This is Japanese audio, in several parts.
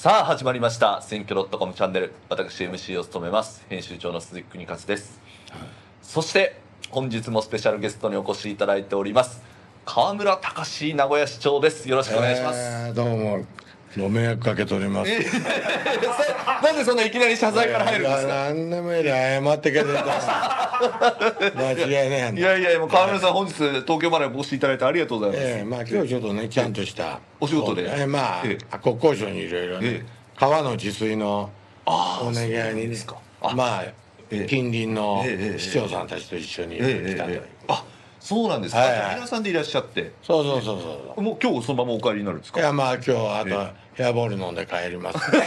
さあ始まりました。選挙 .com チャンネル。私 MC を務めます。編集長の鈴木邦勝です、そして本日もスペシャルゲストにお越しいただいております。河村隆名古屋市長です。よろしくお願いします、えーどうも。ご迷惑かけております。なんでそんないきなり謝罪から入るんですか？何でもいいで謝ってけてた。間違いないんいだ。やいやもう河村さん本日東京までお越しいただいてありがとうございます、ええまあ今日ちょっとねちゃんとしたお仕事で。ええまあ、ええ。国交省にいろいろえねえ川の治水のお願いにねですか。あまあええ。近隣の市長さんたちと一緒に来ええたという。あそうなんですか、はい。はい皆さんでいらっしゃって。そうそうそうそう。もう今日そのままお帰りになるんですか？いやまあ今日あえとヘアボール飲んで帰ります。ちょっ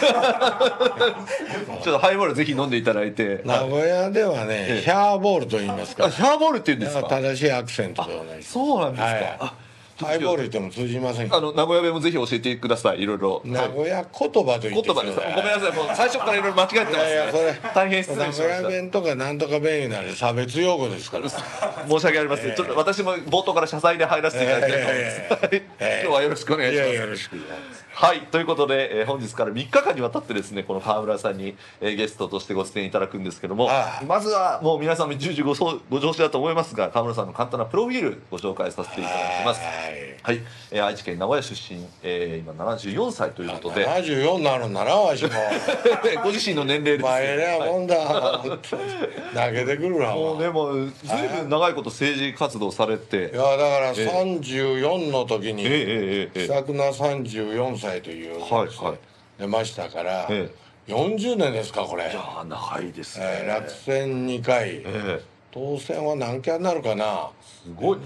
とハイボールぜひ飲んでいただいて。名古屋ではねええ。ヘアボールと言いますか。あシャーボールって言うんですか？正しいアクセントではないです。そうなんですか、はい。あハイボール言っても通じませんあの名古屋弁もぜひ教えてください。いろいろ名古屋言葉と言って言葉です。ごめんなさい。もう最初からいろいろ間違ってます、ね、いやいやそれ。大変失名古屋礼しました。弁とかなんとか弁なら差別用語ですから。申し訳ありません、ちょっと私も冒頭から謝罪で入らせていただきたいと思います、いやいやいやはい今日はよろしくお願いします。よろしくはい。ということで、えー本日から3日間にわたってですねこの川村さんに、えーゲストとしてご出演いただくんですけどもああ。まずはもう皆さんも重々ごご常識だと思いますが川村さんの簡単なプロフィールご紹介させていただきます。はい。はい、えー愛知県名古屋出身、えー今74歳ということで。74になるんだなわしも。ご自身の年齢です、まあえもんだ本当に投げてくるわもうもうねもうずいぶん長いこと政治活動されて。いやだから34の時に気さくな34歳というはいはい。出ましたからえ40年ですかこれ。いやー長いですね、えー落選2回。ええ当選は何回になるかな。すごい。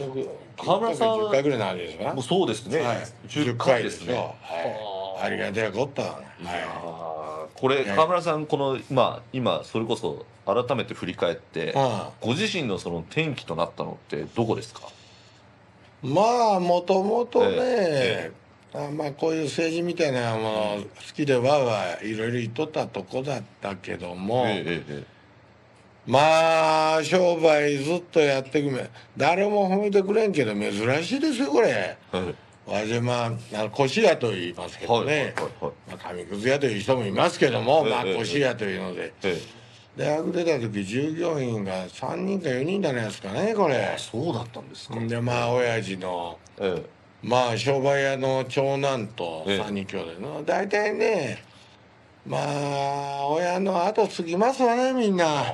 河村さん10回ぐらいなんですかもうそうですね、はい、10 10回回ですねよ、はい、ありがたいことは、あー。これや河村さんこのまあ今それこそ改めて振り返ってはご自身のその転機となったのってどこですか？い、まあもともとね、えあまあこういう政治みたいなもの好きでわーわーいろいろ言っとったとこだったけども、ええ。ええまあ商売ずっとやってくめ。誰も褒めてくれんけど珍しいですよこれ。ええわしまあ腰屋と言いますけはいはいはいどね、はい。まあ、紙くず屋という人もいますけども、まあええ。腰屋というので、え大学出た時従業員が3人か4人じゃないですかねこれ。えそうだったんですか、でまあ親父のえまあ商売屋の長男とええ。3人兄弟の大体ねまあ親の後継ぎますわねみんな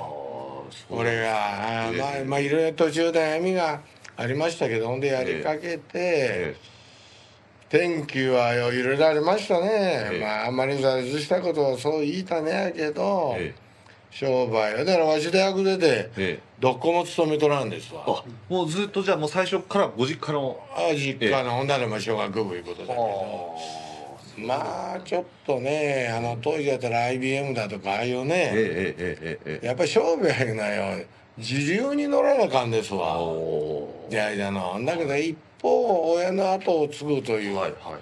俺がまあまあいろいろ途中で悩みがありましたけどほんでやりかけて、え天気はよいろいろありましたね、ええ。まああんまり挫折したことはそう言いたねやけど、ええ。商売はだからわし大学出てええ。どこも勤めとらんですわ。あもうずっとじゃあもう最初からご実家の。あ実家のほんならまあ小学部いうことだけどまあちょっとねあの当時だったら IBM だとかああいうえねえええええええやっぱり商売いうのはよ自由に乗らなあかんですわ。おいやいやの。だけど一方親の後を継ぐという、はいはいはい。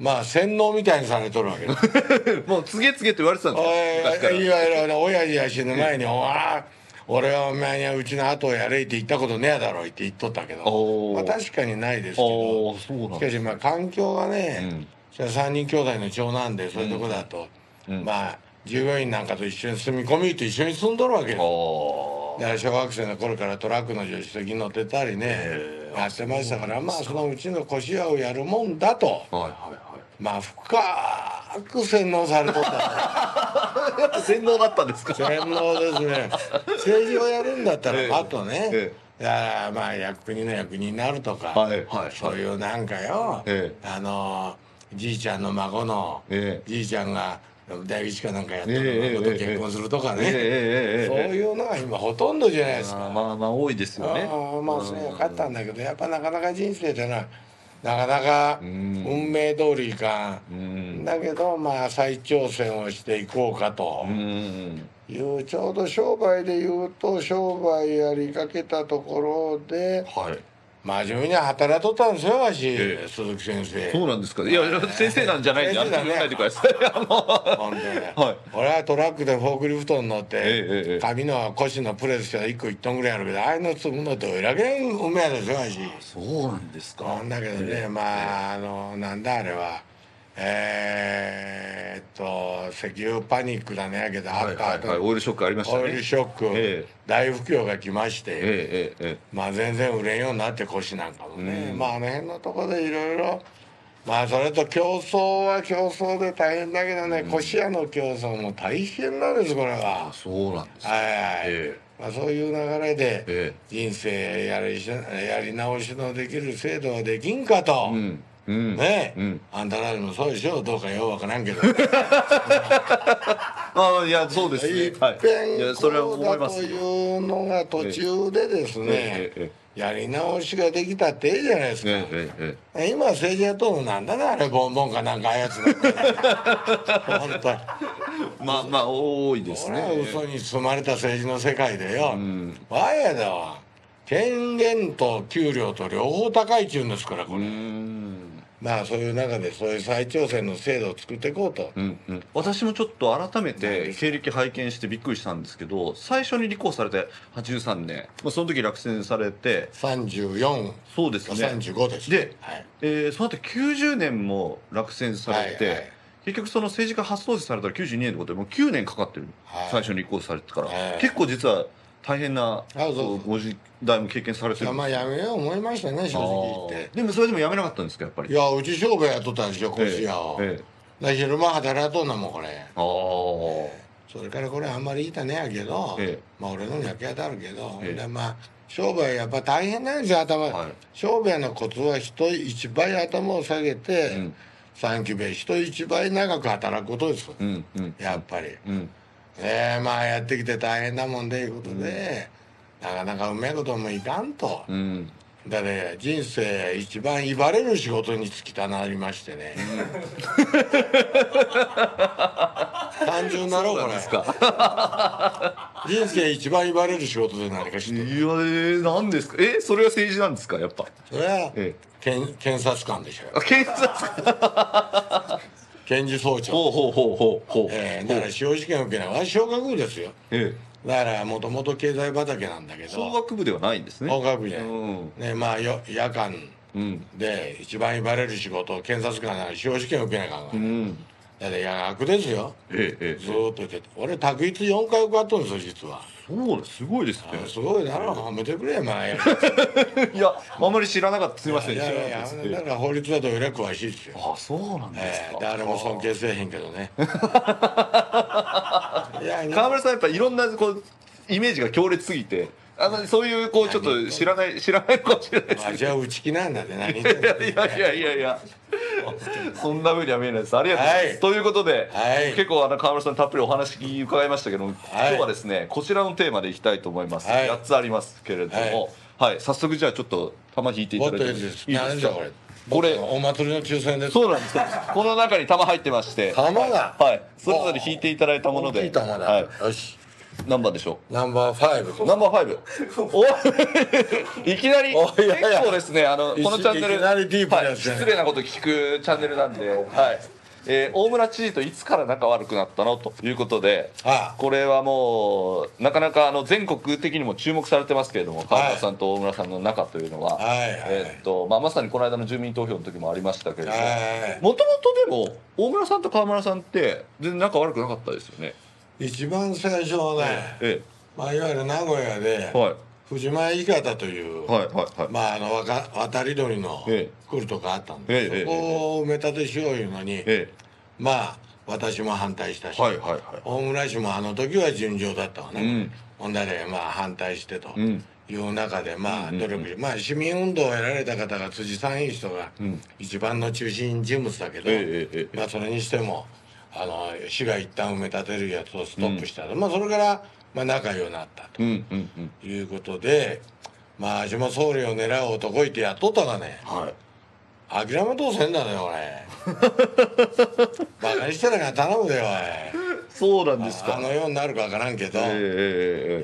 まあ洗脳みたいにされとるわけです もう告げ告げって言われてたんですいいわゆる親父が死ぬ前に「おわ俺はお前にはうちの後をやれ」って言ったことねえだろうって言っとったけど。まあ確かにないですけど。しかしまあ環境がね、うん3人兄弟の長男でそういうとこだと、うん。まあ従業員なんかと一緒に住み込みと一緒に住んどるわけでだから小学生の頃からトラックの助手席に乗ってたりね。やってましたからまあそのうちの腰屋をやるもんだと。あはいはいはい。まあ深く洗脳されとった。洗脳だったんですか？洗脳ですね。政治をやるんだったらええ。あとね、えいやまあ役国の役人になるとか、はいはいそういうなんかよ、えあのじいちゃんの孫の、ええ。じいちゃんが大吉かなんかやってええええる孫と結婚するとかね、えそういうのが今ほとんどじゃないですか。まあまあ多いですよね。ああまあそうよかったんだけどやっぱなかなか人生ってのはなかなかうん。運命通りいかだけどまあ再挑戦をしていこうかと。うん。いうちょうど商売で言うと商売やりかけたところではい真面目に働いとったんですよわし、ええ。鈴木先生。そうなんですか。いや先生なんじゃないんであ先生だね。の言わないでください。あの。ほんで、はい。俺はトラックでフォークリフトに乗って、ええええ紙の腰のプレスしたら1個1トンぐらいあるけどああいうの積むのってえらげんうめえですよわし。そうなんですか。なんだけどね、まああのなんだあれはえー、っと石油パニックだね。やけど、はいはいあったはい。オイルショックありましたね。オイルショック、ええ。大不況が来まして、えええええまあ全然売れんようになって腰なんかもね、うん。まああの辺のところでいろいろ。まあそれと競争は競争で大変だけどね、腰屋の競争も大変なんですこれえは。あ。そうなんですねはいはい、えまあ、そういう流れでえ人生やりしやり直しのできる制度はできんかと、うんうん。ね、うん。あんたらでもそうでしょどうかようわからんけど。ああいやそうですい。っねはいぺんそれはこう思いますだというのが途中でですね、えええやり直しができたっていいじゃないですか、ええええ今政治やっとるのなんだねあれボンボンかなんかあやつ。だ 本当まあまあ多いですね。嘘に包まれた政治の世界でよ、ん。わやだわ権限と給料と両方高いっちゅうんですからこうれ、んまあそういう中でそういう再挑戦の制度を作っていこうと、うんうん、私もちょっと改めて経歴拝見してびっくりしたんですけど最初に立候補されて83年、まあ、その時落選されて34かそうですね。35ですではい、えーその後90年も落選されて、はいはい結局その政治家初当選されたら92年ってことでもう9年かかってる、はい。最初に立候補されてから、はい。結構実は大変なご時代も経験されてる。んまあやめよう思いましたね正直言って。でもそれでもやめなかったんですかやっぱり？いやうち商売やっとったんですよええ腰屋を、え昼間働いとんなもんこれ。ああそれからこれあんまり言いたねやけど、ええ。まあ俺のには気当たるけど、えまあ商売やっぱ大変なんですよ頭、はい。商売のコツは人一倍頭を下げて、うん。三期目人一倍長く働くことですよ、うんうん。やっぱり、うんええまあやってきて大変だもんでいうことで、なかなかうめえこともいかんと、うん。だね人生一番威張れる仕事に就きたなりましてね、単純だろこれ。そうなんですか。人生一番威張れる仕事で何か知ってる。いやえー、何ですか？えそれが政治なんですかやっぱ？それは、ええ。検検察官でしょ。あ検察検事総長。ほうほうほうほうほう。ええだから司法試験受けない私小学部ですよ。えだからもともと経済畑なんだけえど。法学部ではないんですね。法学部じゃない、うんねまあよ夜間うん。で一番威張れる仕事検察官なら司法試験受けないかんから、うんだって夜学ですよ。えええずーっと言ってて。俺択一4回受かっとるんですよ実は。そうですすごいですね。すごいだろ。褒めてくれよ前。いやあんまり知らなかった。すみません。いやいやいやだから法律はどれだけ詳しいですよ。あそうなんですか、ええ誰も尊敬せえへんけどね。いや川村さんやっぱいろんなこうイメージが強烈すぎて。あのそういうこうちょっと知らない知らないのかもしれない。ですあじゃあ内気なんだってんの？いやいやいやいや そんな風には見えないです。ありがとうございます、はい。ということで、はい。結構あの川村さんたっぷりお話伺いましたけども、はい。今日はですねこちらのテーマでいきたいと思います、はい。8つありますけれども、はい。早速じゃあちょっと玉引いていもただいていいですいいですか？これこれお祭りの抽選です。そうなんです。この中に玉入ってまして。玉が。はい。それぞれ引いていただいたもので。はい、よし何番でしょ？ナンバーファイブ。うナンバーファイブ。おい。きなりおいやいや。結構ですねあのこのチャンネルいきなりディープなはい、やつじゃない。失礼なこと聞くチャンネルなんで、はい。えー大村知事といつから仲悪くなったの？ということであこれはもうなかなかあの全国的にも注目されてますけれども川村さんと大村さんの仲というのは、はい。はいえーっとまあ、まさにこの間の住民投票の時もありましたけれどもはい。もともとでも大村さんと川村さんって全然仲悪くなかったですよね。一番最初はね、えまあ、いわゆる名古屋でえはい。藤前伊方という、はいはいはい。まああのわか渡り鳥のえ来るとこあったんええで、そこを埋め立てしよういうのに、えまあ私も反対したし、はいはいはい。大村氏もあの時は順調だったわね、うん。ほんだでまあ反対してとうん。いう中でまあうん努力し、まあ市民運動をやられた方が辻さんいう人がうん。一番の中心人物だけど、ええええええ。まあそれにしてもあの市が一旦埋め立てるやつをストップしたと、まあそれからまあ仲良くなったとうんうんうん。いうことで、まあ私も総理を狙う男いてやっとったがねはい。諦めとうせんだね俺バカにしてたから頼むでよおいそうなんですか。あのようになるかわからんけど、ええええ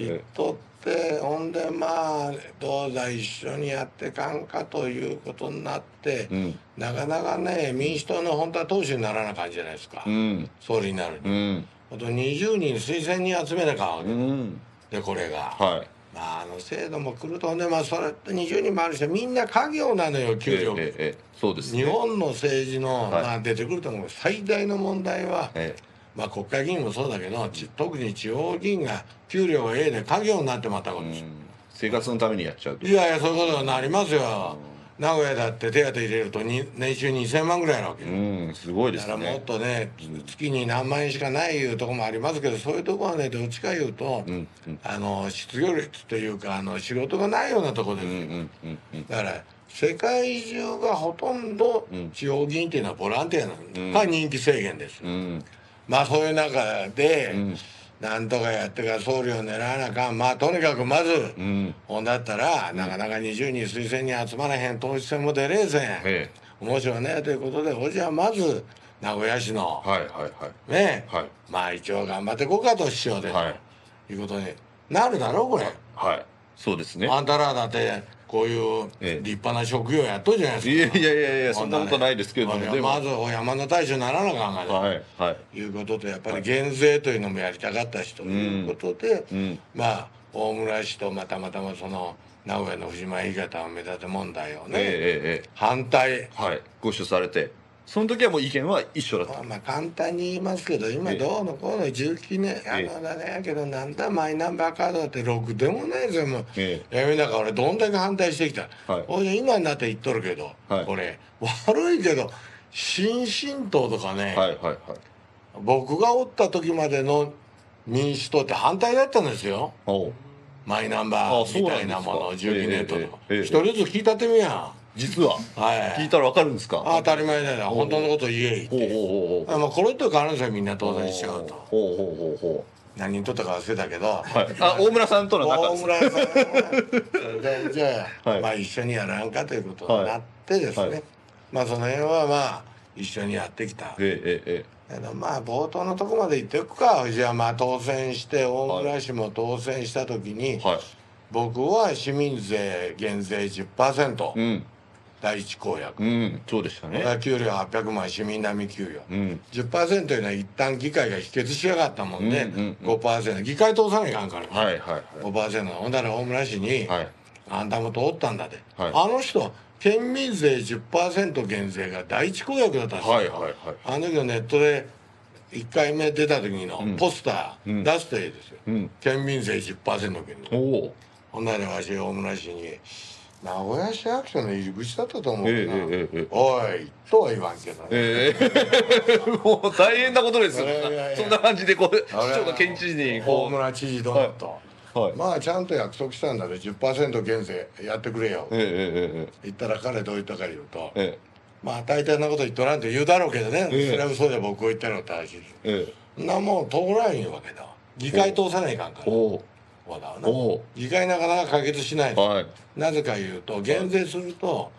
ええ言っとってほんでまあどうだ一緒にやってかんかということになって、うん。なかなかね民主党の本当は党首にならな感じじゃないですか、うん。総理になるに、うん。あと20人推薦に集めなあかん。わけ、うん。でこれが、はい。まああの制度も来るとねまあそれって20人もあるしみんな家業なのよ給料、ええええそうですね。日本の政治の、はい。まあ、出てくると思う。最大の問題は、えまあ、国会議員もそうだけどち特に地方議員が給料が A で家業になってまったことです、生活のためにやっちゃうと。いやいやそういうことになりますよ、名古屋だって手当入れるとに年収2000万ぐらいなわけよ、うんすごいですだからもっねとね、月に何万円しかないいうところもありますけどそういうところはねどっちかいうと、うんうん。あの失業率というかあの仕事がないようなところですよ、うんうんうんうん。だから世界中がほとんどうん。地方議員っていうのはボランティアなんうん。が人気制限です、うんまあそういう中で、うん。なんとかやってから総理を狙わなあかん。まあとにかくまず、うん。ほんだったら、なかなか20人推薦に集まらへん党首選も出れえせん、え面白いねということでほじゃあまず名古屋市のえはいはいはい。ね、はい。まあ一応頑張っていこうかと市長で、はい。ということになるだろうこれ、はいそうですね。あんたらだってこういうええ。立派な職業やっとるじゃないですか。いやいやいやいやそんなことないですけれどもほんなでも。まずお山の大将にならなあかんがね、はいはい。いうこととやっぱり減税というのもやりたかったしということで、うんまあ大村市とまあたまたまその名古屋の藤間鋳型を目立て問題をね、ええ反対。えはい。ご一緒されてその時はもう意見は一緒だった。まあまあ簡単に言いますけど今どうのこうの19年。あえ。えのだねやけどなんだマイナンバーカードだってろくでもないですよもう、えやめだから俺どんだけ反対してきた、はい。ほいで今になって言っとるけど、はい。これ悪いけど新進党とかね、はいはいはい。僕がおった時までの民主党って反対だったんですよ。マイナンバあーみたいなものを12年とかえ人ずつ聞いたってみや実は？はい。聞いたらわかるんですか？当たり前だよ。本当のこと言え言って。ほうほうほうほう。あまあと変わるんですよみんな当然しちゃうとほうほうほうほ何人とったか忘れたけど、うはい。あ大村さんとの仲です。大村さんはで じゃあ、はい。まあ一緒にやらんかということになってですね、はい。はいまあその辺はまあ一緒にやってきた。ええええまあ冒頭のとこまで言っていくか。じゃあまあ当選して大村氏も当選した時に、えはい。僕は市民税減税10%、うん第一公約、うんそうでしたね。給料800万市民並み給与、うん。10%というのは一旦議会が否決しやがったもんで、うんうんうん。5%議会通さないかんから、はいはいはい。5%ほんだら大村市に、はい。あんたも通ったんだで、はい。あの人県民税10%減税が第一公約だったんですよ、はいはいはい。あの時のネットで1回目出た時のうん。ポスターうん。出すといいですよ、うん。県民税10%減税。おお。ほんならわし大村市に名古屋市役所の入り口だったと思うな、ええええええおいとは言わんけどね、ええ もう大変なことですよ。いやいやいや。そんな感じでこう市長が県知事に大村知事どうなった、はい。まあちゃんと約束したんだで10%減税やってくれよ、ええええ言ったら彼どう言ったか言うと、ええ。まあ大体なこと言っとらんって言うだろうけどね、ええ。それは嘘で僕を言ったのって話ですえ。んなもん通らんいうわけだ。議会通さないかんからだわな。議会なかなか解決しないはい。なぜか言うと減税すると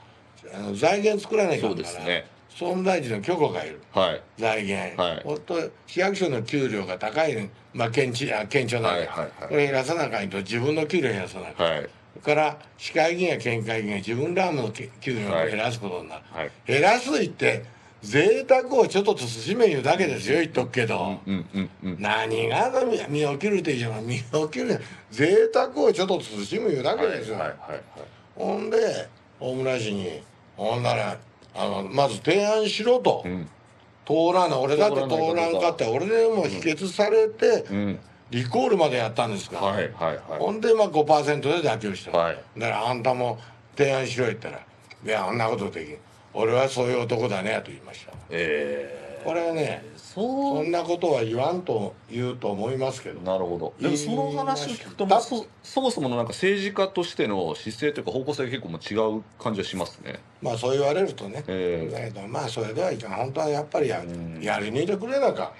あの財源作らないかんからそうですね。総務大臣の許可がいる。はい。財源、はい。ほんと市役所の給料が高い、まあ、県知あ県庁なんで、はいこれ減らさなあかんと自分の給料減らさなあかん、はい。から市会議員や県会議員が自分らの給料を減らすことになる、はい。減らすいって贅沢をちょっと慎め言うだけですよ言っとくけど、うんうんうん何が見見起きるって言うの見起きる。贅沢をちょっと慎む言うだけですよ、はいはいはいほんで大村市にほんならあのまず提案しろと、うん。通らない俺だって通らんかって俺でも否決されて、うん。リコールまでやったんですか。ら、はいはいはほんでまあ5%で妥協した、はい。だからあんたも提案しろ言ったら「いやあんなことできん俺はそういう男だね」と言いました。いえこれはねえそそんなことは言わんと言うと思いますけど。なるほど。でもその話を聞くとそそもそものなんか政治家としての姿勢というか方向性が結構もう違う感じはしますね。まあそう言われるとね、ええだけどまあそれではいかん。本当はやっぱりや,、うん。やりにいてくれなか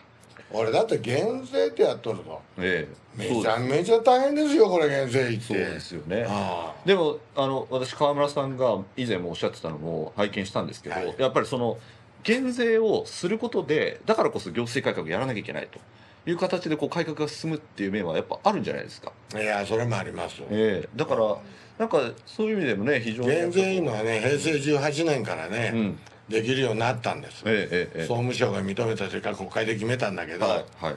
俺だって減税ってやっとるとええ。めちゃめちゃ大変ですよこれ減税って。そうですよね。あでもあの私川村さんが以前もおっしゃってたのも拝見したんですけど、はい。やっぱりその減税をすることでだからこそ行政改革やらなきゃいけないと。いう形でこう改革が進むっていう面はやっぱあるんじゃないですか、あいやそれもありますええ。だからなんかそういう意味でもね非常に。減税いうのはね平成18年からね、うんできるようになったんです、えええええ総務省が認めたというか国会で決めたんだけど、えはいはい。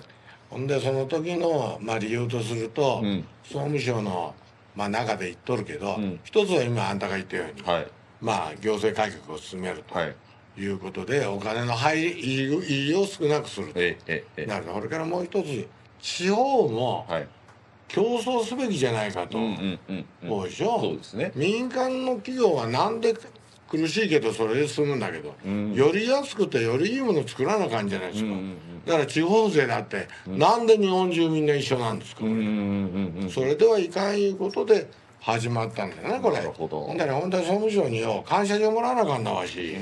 ほんでその時の、まあ、理由とすると、うん。総務省のまあ中で言っとるけど、うん。一つは今あんたが言ったように、はい。まあ行政改革を進めるとはい。いうことで、お金の入り入りを少なくすると。ええええなるほど。これからもう一つ地方もはい。競争すべきじゃないかと、うんうんうんうん。そうでしょ？そうですね。民間の企業はなんで苦しいけどそれで済むんだけど、うん。より安くてよりいいもの作らなあかんじゃないですか、うんうんうん。だから地方税だって、なんで日本中みんな一緒なんですか、うんうんうんうん。それではいかんいうことで始まったんだよねこれ。なるほど。だから本当に総務省によ感謝状もらわなあかんなわし、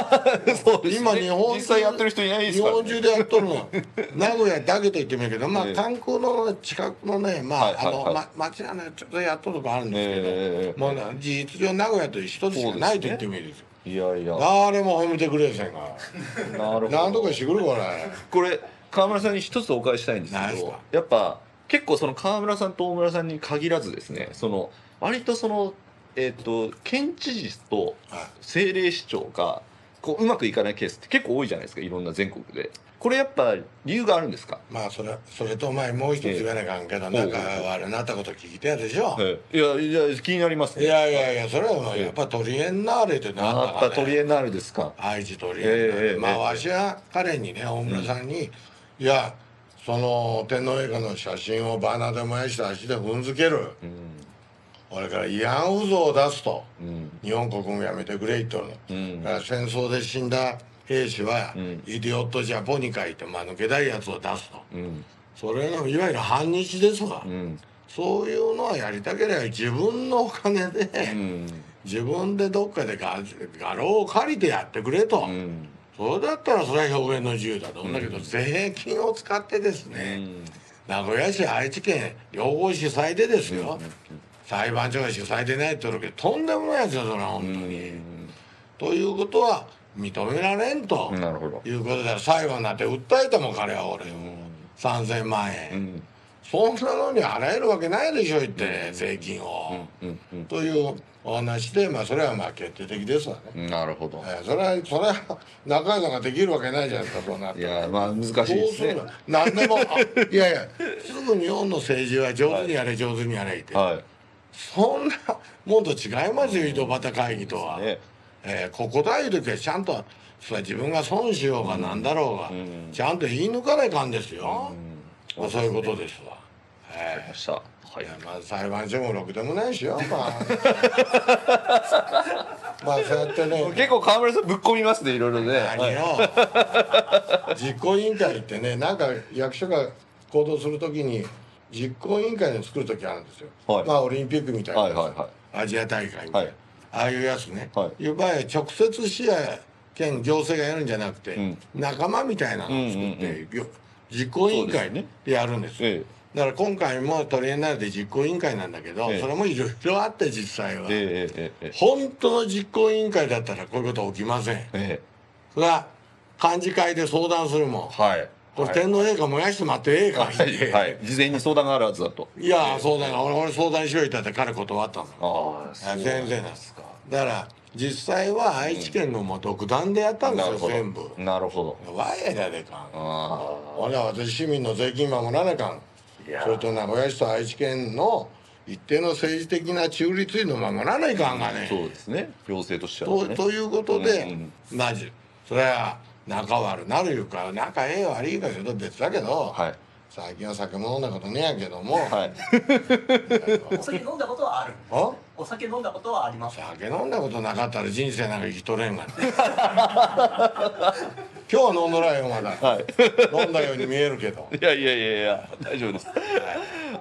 そうですね。今日本実際やってる人いないです日から、ね、本中でやっとるの名古屋だけと言ってもいいけどまあええ。観光の近くのねまあ、はいあの、ま、町はねちょっとやっとるとこあるんですけど、ええ。もうね事実上名古屋と一つしかないと言ってもいいですよ。いやいや。誰も褒めてくれやせんが。なるほど。何とかしてくるこれ。これ川村さんに一つお伺いしたいんですけどやっぱ結構その川村さんと大村さんに限らずですねその割とそのえっ、と県知事とはい。政令市長がこううまくいかないケースって結構多いじゃないですかいろんな全国で。これやっぱ理由があるんですか？まあそれそれと前もう一つ言わなあかんけど、なんか悪なったこと聞いてやでしょ、いやいや気になりますね。いやいやいやそれはやっぱトリエンナーレってなあやっぱトリエンナーレですか？愛知トリエンナーレ、ええまあええ。わしは彼にね大村さんに、いやその天皇陛下の写真をバーナーで燃やして足で踏んづける、俺から慰安婦像を出すと、うん。日本国もやめてくれ言っとるの、うん。だから戦争で死んだ兵士は、ん。イディオット・ジャポニカいって間抜けないやつを出すと。うん。それのいわゆる反日ですわ、うん。そういうのはやりたければ自分のお金で、うん。自分でどっかで画画廊を借りてやってくれと、うん。それだったらそれは表現の自由だと思うんだけど、税金を使ってですね、名古屋市愛知県両方主催でですよ、裁判所が主催でないって言うけどとんでもないやつだそれは本当に。ということは認められんと、なるほど。いうことで最後になって訴えたもん彼は俺を、3,000万円、うん。そんなのに払えるわけないでしょ言って、税金を、というお話でまあそれはまあ決定的ですわね、なるほど。えーそれはそれは中井さんができるわけないじゃないですかそうなっいたら。やまあ難しいですすね何でもあいやいやすぐ日本の政治は上手にやれ、上手にやれって、はいそんなもんと違いますよ井戸端会議とは、ね。えーここだいう時はちゃんとそれは自分が損しようがなんだろうが、ん。ちゃんと言い抜かないかんですよ、まあ、そういうことですわ、えました。はい。まあ裁判所もろくでもないしよ まあ。まあそうやってね。結構川村さんぶっ込みますねいろいろね。何よ、実行委員会ってねなんか役所が行動するときに実行委員会を作るときあるんですよ、はい。まあオリンピックみたいな、はいはいはい。アジア大会みたいな、はい。ああいうやつね、はい。いう場合は直接市や県行政がやるんじゃなくて、ん。仲間みたいなのを作って、うんうんよ実行委員会ですねでやるんですよえだから今回もトリエンナーレで実行委員会なんだけど、ええ。それもいろいろあって実際は、本当の実行委員会だったらこういうこと起きません。ええ。それは幹事会で相談するもん、はいこれ天皇陛下燃やして待ってええか。はい。はい。事前に相談があるはずだと。いや相談が俺俺相談しよう言ったって彼断ったのあああ全然なんですか。だから実際は愛知県のもう独断でやったんですよ、全部。なるほど。わやだでかん。あほら私市民の税金守らなあかん。それと名古屋市と愛知県の一定の政治的な中立のを守らないかんがね。あそうですね。行政としてはとね。ということで、うんそれは仲悪なるいうか仲ええ悪いかけど別だけど、はい。最近は酒も飲んだことねえやけども、はい。お酒飲んだことはある。あお酒飲んだことはあります。酒飲んだことなかったら人生なんか生きとれんがね 今日は飲んどらんよまだ、はい。飲んだように見えるけど。いやいやいやいや大丈夫です。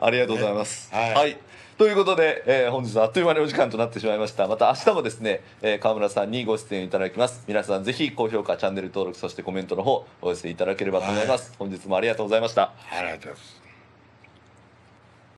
ありがとうございます。はいということで、えー本日はあっという間にお時間となってしまいました。また明日もですね、えー川村さんにご出演いただきます。皆さんぜひ高評価、チャンネル登録、そしてコメントの方お寄せいただければと思います。本日もありがとうございました。ありがとうございます